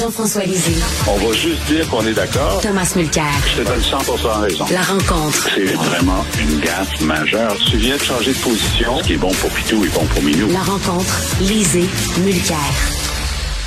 Jean-François Lisée. On va juste dire qu'on est d'accord. Thomas Mulcair. Je te donne 100 raison. La rencontre. C'est vraiment une gaffe majeure. Tu viens de changer de position. Ce qui est bon pour Pitou est bon pour Minou. La rencontre. Lisée. Mulcair.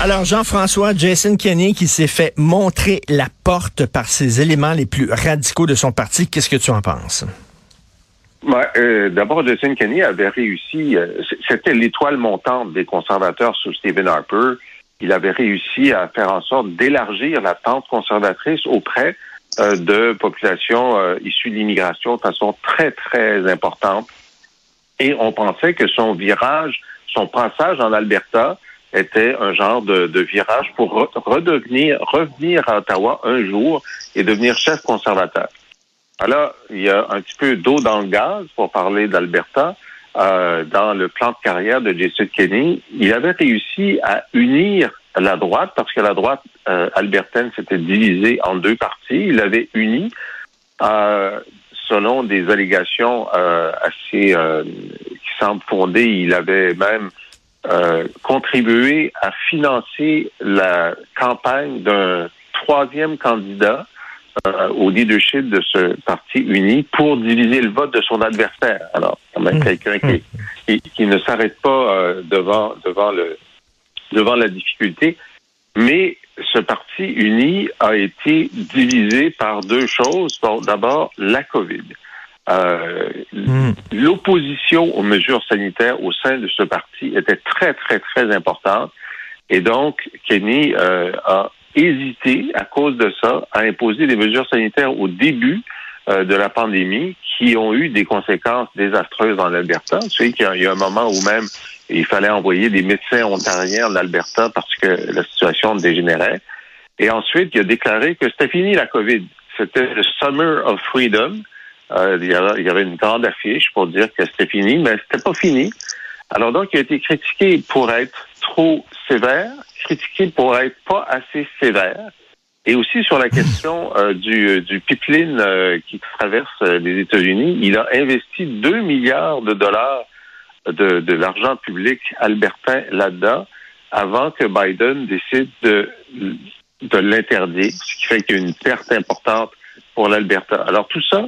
Alors, Jean-François, Jason Kenney qui s'est fait montrer la porte par ses éléments les plus radicaux de son parti. Qu'est-ce que tu en penses? Ouais, euh, D'abord, Jason Kenney avait réussi, euh, c'était l'étoile montante des conservateurs sous Stephen Harper. Il avait réussi à faire en sorte d'élargir la tente conservatrice auprès euh, de populations euh, issues de l'immigration de façon très, très importante. Et on pensait que son virage, son passage en Alberta était un genre de, de virage pour redevenir, revenir à Ottawa un jour et devenir chef conservateur. Alors, il y a un petit peu d'eau dans le gaz pour parler d'Alberta. Euh, dans le plan de carrière de Jason Kenney, il avait réussi à unir la droite parce que la droite euh, albertaine s'était divisée en deux parties. Il avait uni, euh, selon des allégations euh, assez euh, qui semblent fondées, il avait même contribué à financer la campagne d'un troisième candidat euh, au leadership de ce parti uni pour diviser le vote de son adversaire. Alors, quand même Mmh. quelqu'un qui, qui, qui ne s'arrête pas euh, devant devant le devant la difficulté. Mais ce parti uni a été divisé par deux choses. Bon, D'abord, la COVID. Euh, Hmm. L'opposition aux mesures sanitaires au sein de ce parti était très, très, très importante. Et donc, Kenny a hésité, à cause de ça, à imposer des mesures sanitaires au début euh, de la pandémie qui ont eu des conséquences désastreuses dans l'Alberta. Tu sais qu'il y y a un moment où même il fallait envoyer des médecins ontariens en Alberta parce que la situation dégénérait. Et ensuite, il a déclaré que c'était fini la COVID. C'était le Summer of Freedom. Euh, il y avait une grande affiche pour dire que c'était fini, mais c'était pas fini. Alors donc, il a été critiqué pour être trop sévère, critiqué pour être pas assez sévère, et aussi sur la question euh, du, du pipeline euh, qui traverse euh, les États-Unis. Il a investi 2 milliards de dollars de, de l'argent public albertain là-dedans avant que Biden décide de, de l'interdire, ce qui fait qu'il y a une perte importante pour l'Alberta. Alors tout ça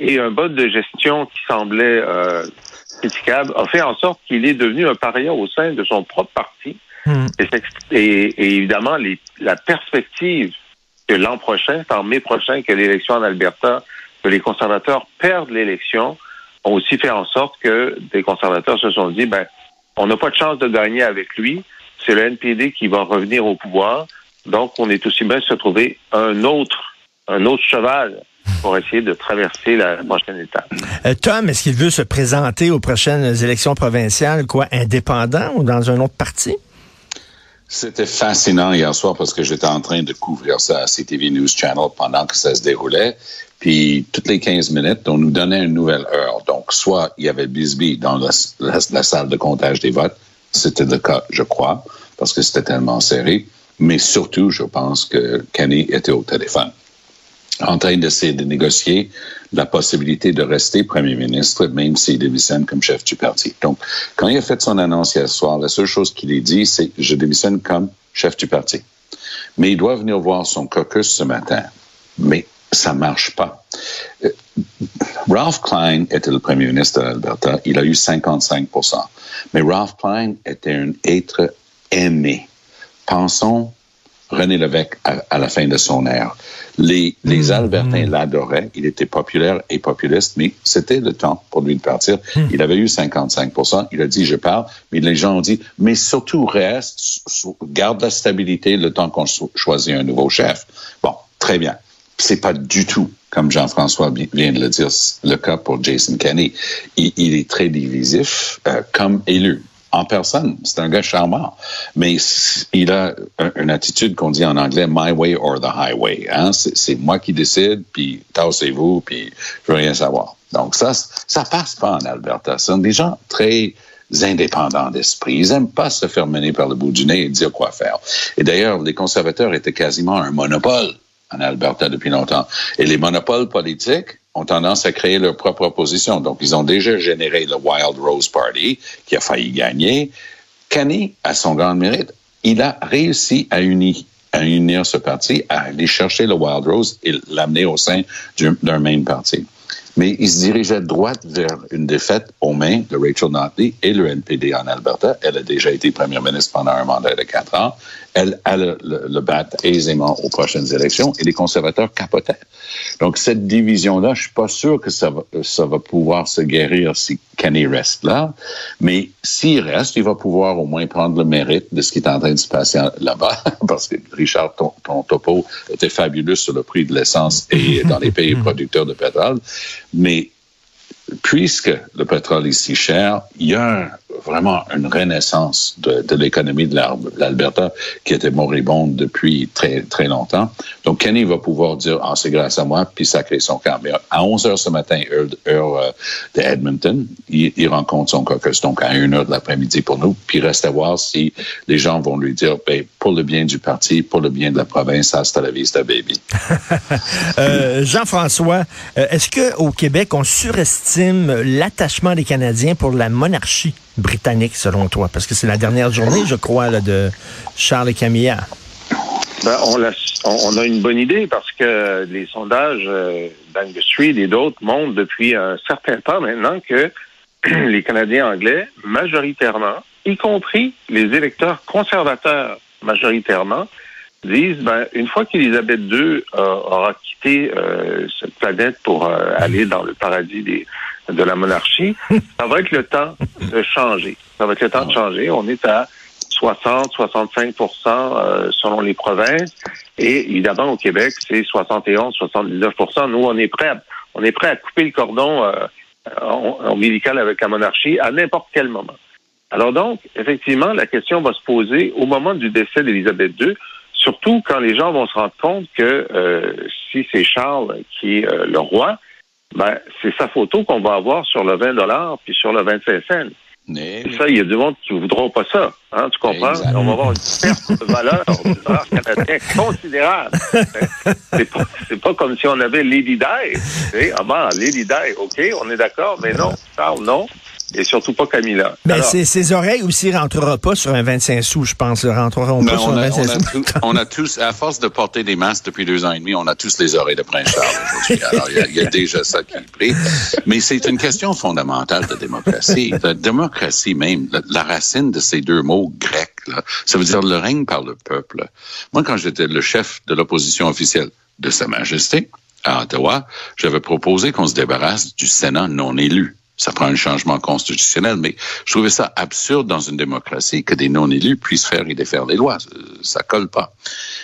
et un mode de gestion qui semblait euh, critiquable a fait en sorte qu'il est devenu un paria au sein de son propre parti. Hmm. Et, c'est- et- et évidemment, les, la perspective que l'an prochain, c'est en mai prochain, que l'élection en Alberta, que les conservateurs perdent l'élection, ont aussi fait en sorte que des conservateurs se sont dit, ben, on n'a pas de chance de gagner avec lui. C'est le NPD qui va revenir au pouvoir. Donc, on est aussi bien de se trouver un autre, un autre cheval pour essayer de traverser la prochaine étape. Euh, Tom, est-ce qu'il veut se présenter aux prochaines élections provinciales, quoi, indépendant ou dans un autre parti? C'était fascinant hier soir parce que j'étais en train de couvrir ça à CTV News Channel pendant que ça se déroulait. Puis, toutes les 15 minutes, on nous donnait une nouvelle heure. Donc, soit il y avait Bisbee dans la, la- la salle de comptage des votes. C'était le cas, je crois, parce que c'était tellement serré. Mais surtout, je pense que Kenny était au téléphone en train d'essayer de négocier la possibilité de rester premier ministre, même s'il démissionne comme chef du parti. Donc, quand il a fait son annonce hier soir, la seule chose qu'il a dit, c'est je démissionne comme chef du parti. Mais il doit venir voir son caucus ce matin. Mais ça marche pas. Euh, Ralph Klein était le premier ministre de l'Alberta. Il a eu 55% Mais Ralph Klein était un être aimé. Pensons René Lévesque à, à la fin de son ère. Les, les Albertains l'adoraient. Il était populaire et populiste, mais c'était le temps pour lui de partir. Il avait eu 55% Il a dit, je pars. Mais les gens ont dit, mais surtout reste, garde la stabilité le temps qu'on cho- choisit un nouveau chef. Bon, très bien. C'est pas du tout, comme Jean-François vient de le dire, le cas pour Jason Kenney. Il, il est très divisif euh, comme élu en personne. C'est un gars charmant. Mais il a un- une attitude qu'on dit en anglais, my way or the highway. Hein? C'est moi qui décide, puis tassez-vous, puis je veux rien savoir. Donc ça, ça passe pas en Alberta. Ce sont des gens très indépendants d'esprit. Ils aiment pas se faire mener par le bout du nez et dire quoi faire. Et d'ailleurs, les conservateurs étaient quasiment un monopole en Alberta depuis longtemps. Et les monopoles politiques ont tendance à créer leur propre opposition. Donc, ils ont déjà généré le Wild Rose Party, qui a failli gagner. Kenny, à son grand mérite, il a réussi à unir à unir ce parti, à aller chercher le Wild Rose et l'amener au sein d'un même parti mais il se dirigeait droit vers une défaite aux mains de Rachel Notley et le NPD en Alberta. Elle a déjà été première ministre pendant un mandat de quatre ans. Elle allait le, le, battre aisément aux prochaines élections et les conservateurs capotaient. Donc, cette division-là, je suis pas sûr que ça va, ça va pouvoir se guérir si Kenny reste là. Mais s'il reste, il va pouvoir au moins prendre le mérite de ce qui est en train de se passer là-bas. Parce que Richard, ton, ton topo était fabuleux sur le prix de l'essence et dans les pays producteurs de pétrole. Mais puisque le pétrole est si cher, il y a vraiment une renaissance de, l'économie de l'Alberta qui était moribonde depuis très, très longtemps. Donc, Kenny va pouvoir dire, ah, c'est grâce à moi, puis sacrer son camp. Mais à 11 heures ce matin, heure, heure euh, de Edmonton, il, il, rencontre son caucus, donc à 1 heure de l'après-midi pour nous. Puis reste à voir si les gens vont lui dire, ben, pour le bien du parti, pour le bien de la province, hasta la vista, baby. euh, Jean-François, euh, est-ce qu'au Québec, on surestime l'attachement des Canadiens pour la monarchie? Britannique, selon toi? Parce que c'est la dernière journée, je crois, de Charles et Camilla. Ben, on, a, une bonne idée parce que les sondages euh, d'Angus Street et d'autres montrent depuis un certain temps maintenant que les Canadiens anglais, majoritairement, y compris les électeurs conservateurs majoritairement, disent ben, une fois qu'Élisabeth II euh, aura quitté euh, cette planète pour euh, aller dans le paradis des, de la monarchie, ça va être le temps de changer. Ça va être le temps de changer. On est à 60, 65% selon les provinces. Et évidemment, au Québec, c'est 71, 79% Nous, on est prêt à, on est prêt à couper le cordon euh, ombilical avec la monarchie à n'importe quel moment. Alors donc, effectivement, la question va se poser au moment du décès d'Élisabeth II, surtout quand les gens vont se rendre compte que euh, si c'est Charles qui est euh, le roi, ben, c'est sa photo qu'on va avoir sur le 20 dollars puis sur le 25 cents. Mais... Ça, il y a du monde qui ne voudront pas ça. Hein, tu comprends? On va avoir une perte de valeur du dollar canadien considérable. c'est pas, pas comme si on avait Lady Di. Ah ben, Lady Di, OK, on est d'accord, mais non, Charles, non et surtout pas Camilla. Mais ses, ses, oreilles aussi ne rentreront pas sur un 25 sous, je pense. Ne rentreront pas sur un 25 on sous. A on a tous, à force de porter des masques depuis deux ans et demi, on a tous les oreilles de Prince Charles aujourd'hui. Alors, il y, y, a déjà ça qui est pris. Mais c'est une question fondamentale de démocratie. La démocratie même, la, la racine de ces deux mots grecs, là, ça veut dire le règne par le peuple. Moi, quand j'étais le chef de l'opposition officielle de Sa Majesté, à Ottawa, j'avais proposé qu'on se débarrasse du Sénat non élu ça prend un changement constitutionnel, mais je trouvais ça absurde dans une démocratie que des non-élus puissent faire et défaire les lois. Ça colle pas.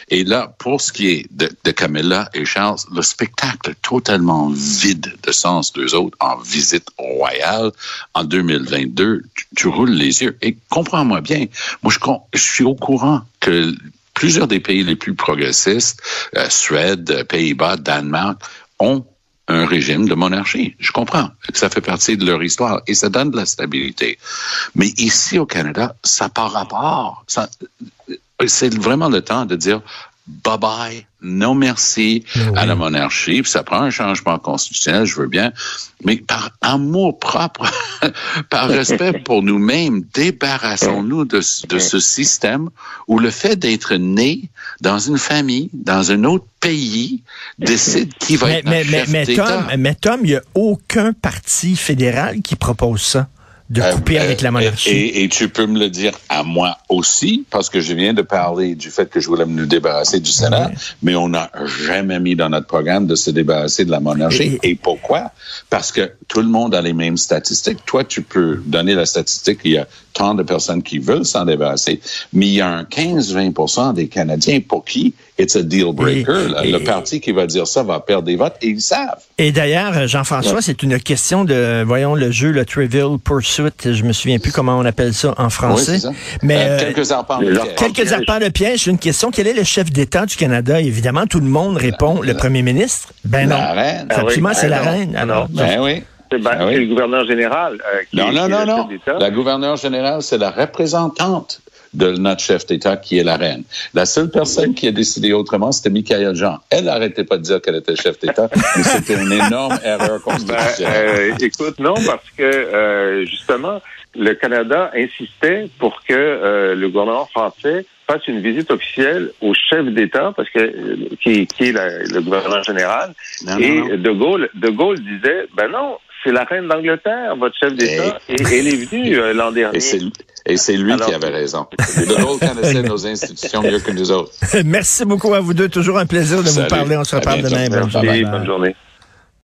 Et là, pour ce qui est de, Camilla et Charles, le spectacle totalement vide de sens d'eux autres en visite royale en 2022, tu, roules les yeux. Et comprends-moi bien, moi je, je suis au courant que plusieurs des pays les plus progressistes, euh, Suède, Pays-Bas, Danemark, ont un régime de monarchie. Je comprends que ça fait partie de leur histoire et ça donne de la stabilité. Mais ici au Canada, ça part rapport. C'est vraiment le temps de dire bye bye, non merci oui. à la monarchie. Puis ça prend un changement constitutionnel, je veux bien, mais par amour propre, par respect pour nous-mêmes, débarrassons-nous de, de, ce système où le fait d'être né dans une famille, dans un autre pays, décide qui va mais, être mais, notre mais, chef mais, d'État. Tom, mais Tom, il n'y a aucun parti fédéral qui propose ça de couper euh, avec la monarchie. Et, et, tu peux me le dire à moi aussi, parce que je viens de parler du fait que je voulais me débarrasser du Sénat, ouais. mais on n'a jamais mis dans notre programme de se débarrasser de la monarchie. Et, et, pourquoi? Parce que tout le monde a les mêmes statistiques. Toi, tu peux donner la statistique, il y a tant de personnes qui veulent s'en débarrasser, mais il y a un 15-20 des Canadiens pour qui it's a deal breaker. Et, le parti qui va dire ça va perdre des votes et ils savent. Et d'ailleurs, Jean-François, ouais. c'est une question de, voyons, le jeu, le Trivial Pursuit, je me souviens plus comment on appelle ça en français. Oui, mais euh, quelques arpents de piège. Quelques arpents de piège. Une question, quel est le chef d'État du Canada? Évidemment, tout le monde répond, la, le premier ministre? Ben non. La reine. Absolument, ah c'est oui, la non. reine. Alors, ben oui. C'est ben, ah oui. le gouverneur général. Euh, qui non, non, qui non, non. La gouverneure générale, c'est la représentante de notre chef d'État qui est la reine. La seule personne qui a décidé autrement, c'était Michael Jean. Elle n'arrêtait pas de dire qu'elle était chef d'État, mais c'était une énorme erreur constitutionnelle. Ben, euh, écoute, non, parce que euh, justement, le Canada insistait pour que euh, le gouvernement français fasse une visite officielle au chef d'État, parce que euh, qui, qui est la- le gouverneur général. Non, et non, non. De Gaulle, De Gaulle disait, ben non, c'est la reine d'Angleterre, votre chef d'État, et elle est venue euh, l'an dernier. Et c'est et c'est lui Alors- qui avait raison. De Gaulle connaissait nos institutions mieux que nous autres. Merci beaucoup à vous deux. Toujours un plaisir de vous parler. On se reparle demain. Bonne Merci, journée. bonne journée.